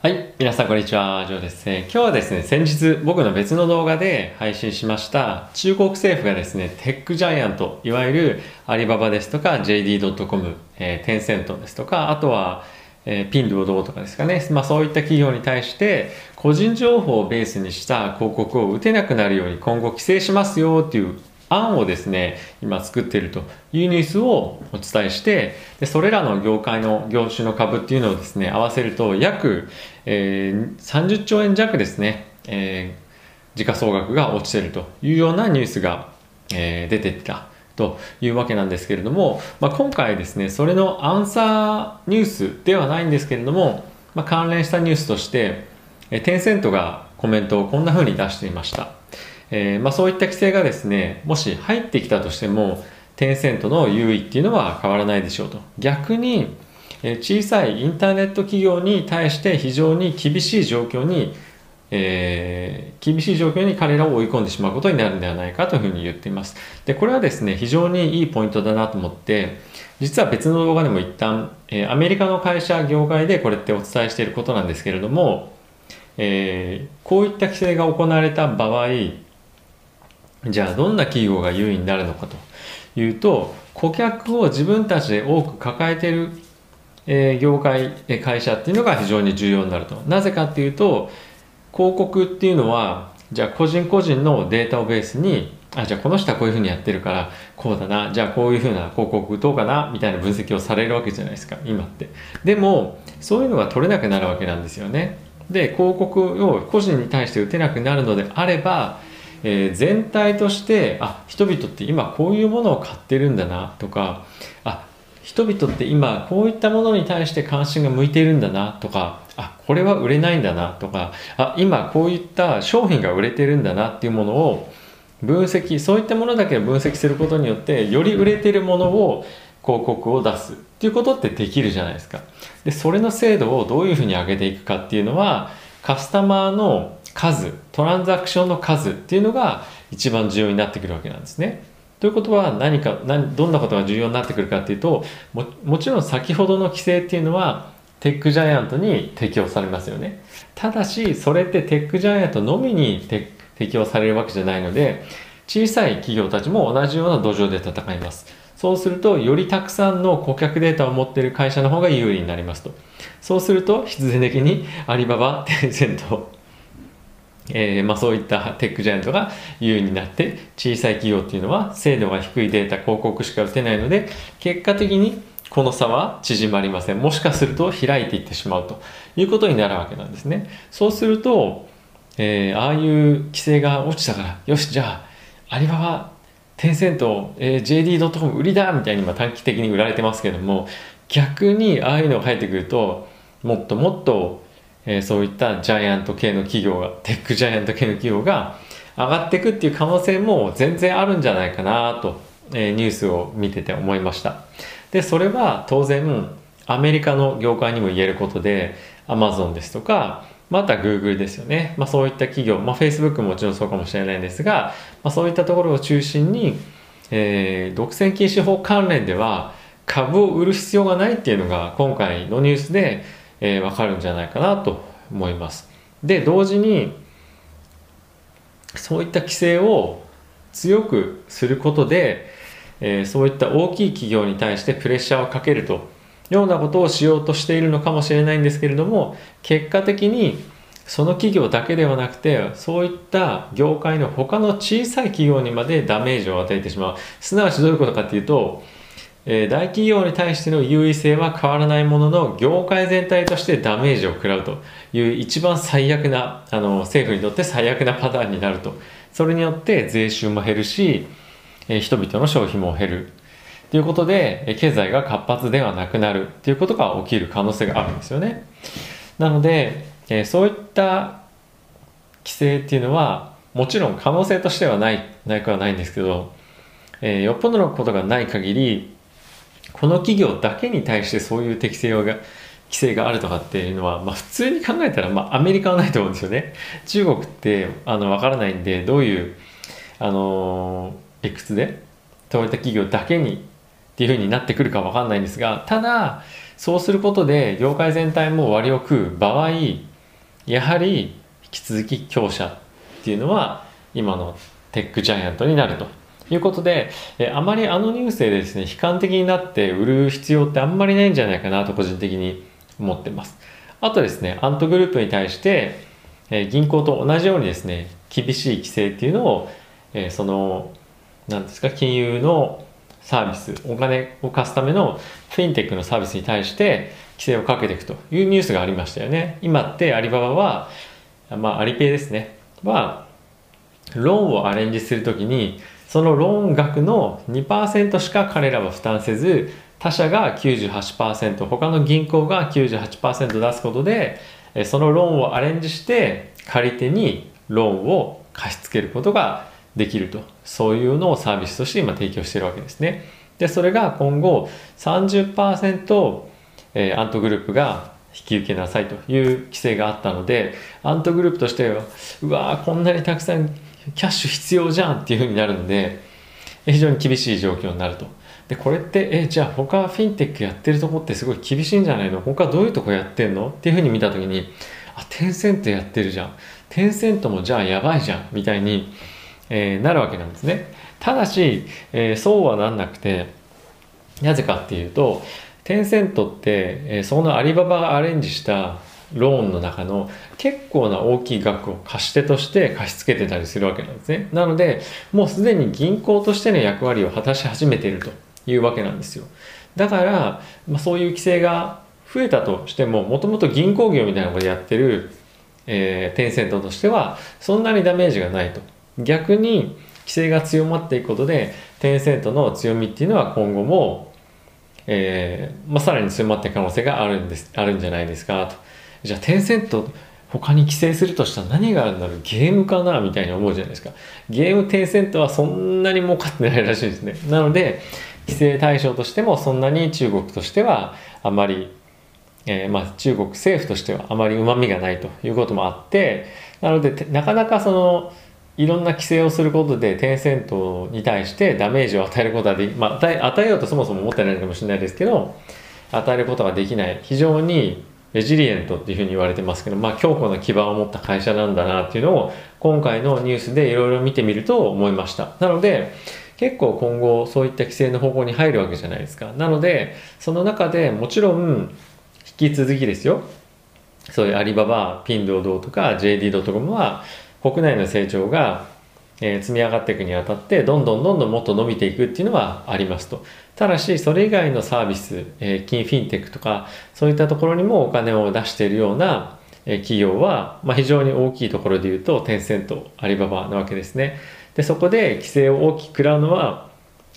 はい。皆さん、こんにちは。ジョーです。今日はですね、先日僕の別の動画で配信しました中国政府がですね、テックジャイアント、いわゆるアリババですとか JD.com、えー、テンセントですとか、あとは、えー、ピンドゥオドとかですかね、まあそういった企業に対して個人情報をベースにした広告を打てなくなるように今後規制しますよっていう案をですね今作っているというニュースをお伝えしてでそれらの業界の業種の株っていうのをですね合わせると約、えー、30兆円弱ですね、えー、時価総額が落ちているというようなニュースが、えー、出てきたというわけなんですけれども、まあ、今回ですねそれのアンサーニュースではないんですけれども、まあ、関連したニュースとしてテンセントがコメントをこんな風に出していました。えー、まあ、そういった規制がですねもし入ってきたとしてもテンセントの優位っていうのは変わらないでしょうと。逆に、えー、小さいインターネット企業に対して非常に厳しい状況に、えー、厳しい状況に彼らを追い込んでしまうことになるんではないかというふうに言っています。でこれはですね非常にいいポイントだなと思って実は別の動画でも一旦、えー、アメリカの会社業界でこれってお伝えしていることなんですけれども、えー、こういった規制が行われた場合じゃあどんな企業が優位になるのかというと顧客を自分たちで多く抱えている、え、業界、会社っていうのが非常に重要になると。なぜかっていうと広告っていうのはじゃあ個人個人のデータをベースにあじゃあこの人はこういうふうにやってるからこうだなじゃあこういうふうな広告どうかなみたいな分析をされるわけじゃないですか今って。でもそういうのが取れなくなるわけなんですよね。で広告を個人に対して打てなくなるのであればえー、全体としてあ人々って今こういうものを買ってるんだなとかあ人々って今こういったものに対して関心が向いているんだなとかあこれは売れないんだなとかあ今こういった商品が売れてるんだなっていうものを分析そういったものだけを分析することによってより売れてるものを広告を出すっていうことってできるじゃないですか。でそれの精度をどういうふうに上げていくかっていうのはカスタマーの数トランザクションの数っていうのが一番重要になってくるわけなんですね。ということは何か何どんなことが重要になってくるかっていうとももちろん先ほどの規制っていうのはテックジャイアントに適用されますよね。ただしそれってテックジャイアントのみに適用されるわけじゃないので小さい企業たちも同じような土壌で戦います。そうするとよりたくさんの顧客データを持っている会社の方が有利になりますと。そうすると必然的にアリババ、テンセント、えー、まあ、そういったテックジャイアントが優位になって小さい企業っていうのは精度が低いデータ広告しか打てないので結果的にこの差は縮まりません。もしかすると開いていってしまうということになるわけなんですね。そうすると、えー、ああいう規制が落ちたからよしじゃあアリババテンセント、えー、JD.com 売りだみたいに今短期的に売られてますけども逆にああいうのが入ってくるともっともっとえー、そういったジャイアント系の企業がテックジャイアント系の企業が上がっていくっていう可能性も全然あるんじゃないかなと、えー、ニュースを見てて思いました。でそれは当然アメリカの業界にも言えることで Amazon ですとかまた Google ですよね、まあ、そういった企業、まあ、Facebook ももちろんそうかもしれないんですが、まあ、そういったところを中心に、えー、独占禁止法関連では株を売る必要がないっていうのが今回のニュースでえー、分かるんじゃないかなと思います。で同時にそういった規制を強くすることで、えー、そういった大きい企業に対してプレッシャーをかけるとようなことをしようとしているのかもしれないんですけれども結果的にその企業だけではなくてそういった業界の他の小さい企業にまでダメージを与えてしまうすなわちどういうことかっていうとえ、大企業に対しての優位性は変わらないものの業界全体としてダメージを食らうという一番最悪なあの政府にとって最悪なパターンになると。それによって税収も減るし、え、人々の消費も減る。ということで経済が活発ではなくなる。ということが起きる可能性があるんですよね。なので、え、そういった規制っていうのはもちろん可能性としてはないないくはないんですけど、え、よっぽどのことがない限りこの企業だけに対してそういう適性が規制があるとかっていうのは、まあ、普通に考えたら、まあ、アメリカはないと思うんですよね。中国ってあの分からないんでどういうあの理屈でそういった企業だけにっていうふうになってくるか分かんないんですがただそうすることで業界全体も割を食う場合やはり引き続き強者っていうのは今のテックジャイアントになるということで、えあまりあのニュースでですね、悲観的になって売る必要ってあんまりないんじゃないかなと個人的に思ってます。あとですね、アントグループに対して、え銀行と同じようにですね、厳しい規制っていうのを、えその、何ですか、金融のサービス、お金を貸すためのフィンテックのサービスに対して規制をかけていくというニュースがありましたよね。今ってアリババは、まあアリペイですね、は、ローンをアレンジするときに、そのローン額の2%しか彼らは負担せず、他社が98%、他の銀行が98%出すことで、そのローンをアレンジして借り手にローンを貸し付けることができると。そういうのをサービスとして今提供しているわけですね。で、それが今後30%、えー、アントグループが引き受けなさいという規制があったので、アントグループとしては、うわーこんなにたくさんキャッシュ必要じゃんっていうふうになるので、非常に厳しい状況になると。で、これって、え、じゃあ他フィンテックやってるとこってすごい厳しいんじゃないの？他どういうとこやってんの？っていうふうに見たときに、あ、テンセントやってるじゃん。テンセントもじゃあやばいじゃん。みたいに、えー、なるわけなんですね。ただし、えー、そうはなんなくて、なぜかっていうと、テンセントって、えー、そのアリババがアレンジしたローンの中の結構な大きい額を貸し手として貸し付けてたりするわけなんですね。なので、もうすでに銀行としての役割を果たし始めているというわけなんですよ。だから、まあ、そういう規制が増えたとしても、もともと銀行業みたいなことやってる、えー、テンセントとしては、そんなにダメージがないと。逆に、規制が強まっていくことで、テンセントの強みっていうのは今後も、えーまあ、さらに強まっていく可能性があるんです、あるんじゃないですかと。じゃあテンセント他に規制するとしたら何があるんだろう？ゲームかな？みたいに思うじゃないですか。ゲームテンセントはそんなに儲かってないらしいですね。なので規制対象としてもそんなに中国としてはあまり、えー、まあ、中国政府としてはあまりうまみがないということもあってなのでなかなかそのいろんな規制をすることでテンセントに対してダメージを与えることはでき、まあ、与えようとそもそも思ってないかもしれないですけど与えることができない。非常にレジリエントっていうふうに言われてますけど、まあ、強固な基盤を持った会社なんだなっていうのを今回のニュースでいろいろ見てみると思いました。なので、結構今後そういった規制の方向に入るわけじゃないですか。なので、その中でもちろん引き続きですよ。そういうアリババ、ピンドードとか JD.com は国内の成長がえ積み上がっていくにあたってどんどんどんどんもっと伸びていくっていうのはありますと。ただしそれ以外のサービス、え、金フィンテックとかそういったところにもお金を出しているような、え企業は、まあ、非常に大きいところで言うとテンセントアリババなわけですね。でそこで規制を大きく食らうのは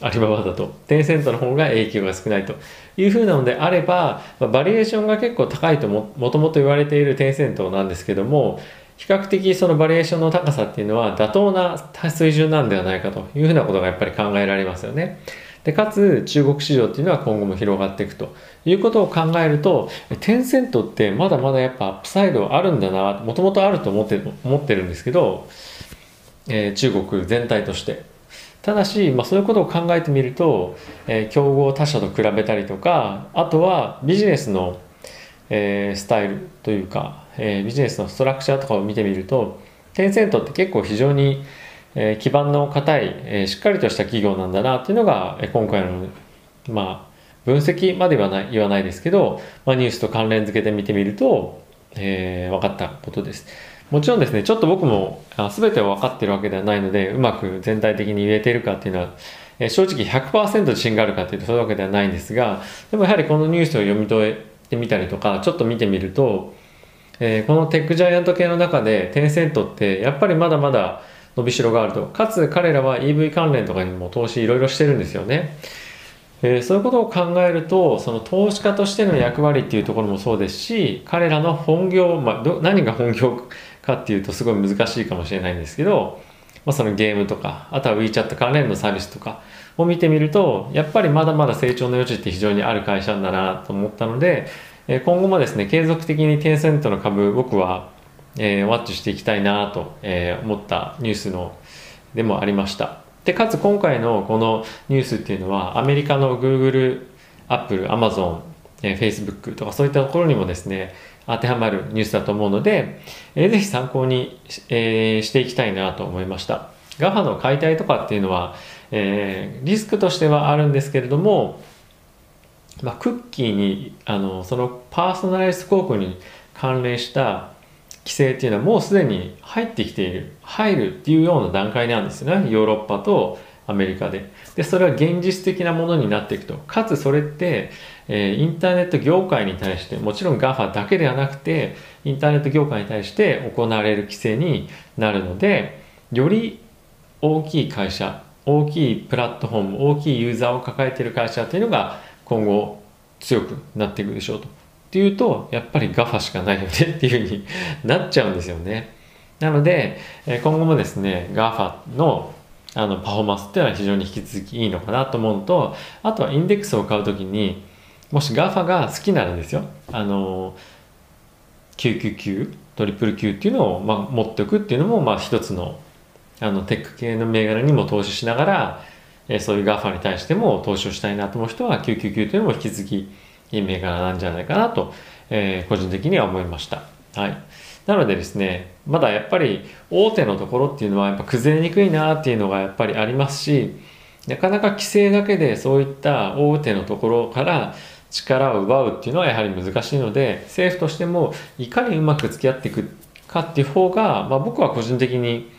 アリババだと。テンセントの方が影響が少ないと。いうふうなのであれば、まあ、バリエーションが結構高いともともと言われているテンセントなんですけども比較的そのバリエーションの高さっていうのは妥当な水準なんではないかというふうなことがやっぱり考えられますよね。でかつ中国市場っていうのは今後も広がっていくということを考えるとテンセントってまだまだやっぱアップサイドあるんだなもともとあると思って思ってるんですけど、えー、中国全体としてただし、まあ、そういうことを考えてみると、えー、競合他社と比べたりとかあとはビジネスの、えー、スタイルというかえー、ビジネスのストラクチャーとかを見てみるとテンセントって結構非常に、えー、基盤の硬い、えー、しっかりとした企業なんだなっていうのが、えー、今回のまあ分析までは言わないですけど、まあ、ニュースと関連付けて見てみると、えー、分かったことです。もちろんですね、ちょっと僕も全ては分かってるわけではないので、うまく全体的に言えてるかっていうのは、え、正直100%自信があるかっていうとそういうわけではないんですが、でもやはりこのニュースを読み解いてみたりとか、ちょっと見てみると、えー、このテックジャイアント系の中でテンセントってやっぱりまだまだ伸びしろがあると。かつ彼らは EV 関連とかにも投資いろいろしてるんですよね、えー、そういうことを考えるとその投資家としての役割っていうところもそうですし彼らの本業、まあ、ど何が本業かっていうとすごい難しいかもしれないんですけど、まあ、そのゲームとかあとは WeChat 関連のサービスとかを見てみるとやっぱりまだまだ成長の余地って非常にある会社だなと思ったので今後もですね、継続的にテンセントの株、僕は、えー、ワッチしていきたいなと、えー、思ったニュースのでもありました。で、かつ今回のこのニュースっていうのは、アメリカの Google、Apple、Amazon、えー、Facebook とかそういったところにもですね、当てはまるニュースだと思うので、えー、ぜひ参考に、えー、していきたいなと思いました。GAFA の解体とかっていうのは、えー、リスクとしてはあるんですけれども、まあ、クッキーにあのそのパーソナライズ広告に関連した規制っていうのはもうすでに入ってきている入るっていうような段階なんですよね。ヨーロッパとアメリカで。でそれは現実的なものになっていくと。かつそれって、えー、インターネット業界に対してもちろん GAFA だけではなくてインターネット業界に対して行われる規制になるのでより大きい会社大きいプラットフォーム大きいユーザーを抱えている会社っていうのが今後強くなっていくでしょうと。っていうとやっぱり GAFA しかないよねっていうふうになっちゃうんですよね。なので今後もですね GAFA のあのパフォーマンスっていうのは非常に引き続きいいのかなと思うのとあとはインデックスを買う時にもし GAFA が好きならですよあの999トリプル Q っていうのを、まあ、持っておくっていうのもまあ一つのあのテック系の銘柄にも投資しながら、えー、そういう GAFA に対しても投資をしたいなと思う人は999というのも引き続きいい銘柄なんじゃないかなと、えー、個人的には思いました。はい。なのでですね、まだやっぱり大手のところっていうのはやっぱ崩れにくいなっていうのがやっぱりありますし、なかなか規制だけでそういった大手のところから力を奪うっていうのはやはり難しいので、政府としてもいかにうまく付き合っていくかっていう方が、まあ、僕は個人的に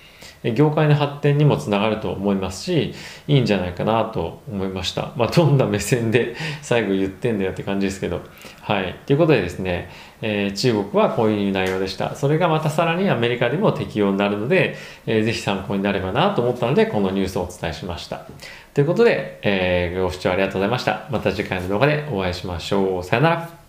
業界の発展にもつながると思いますしいいんじゃないかなと思いました。まあどんな目線で 最後言ってんだよって感じですけど。はい。ということでですね、えー、中国はこういう内容でした。それがまたさらにアメリカでも適用になるので、えー、ぜひ参考になればなと思ったのでこのニュースをお伝えしました。ということで、えー、ご視聴ありがとうございました。また次回の動画でお会いしましょう。さよなら。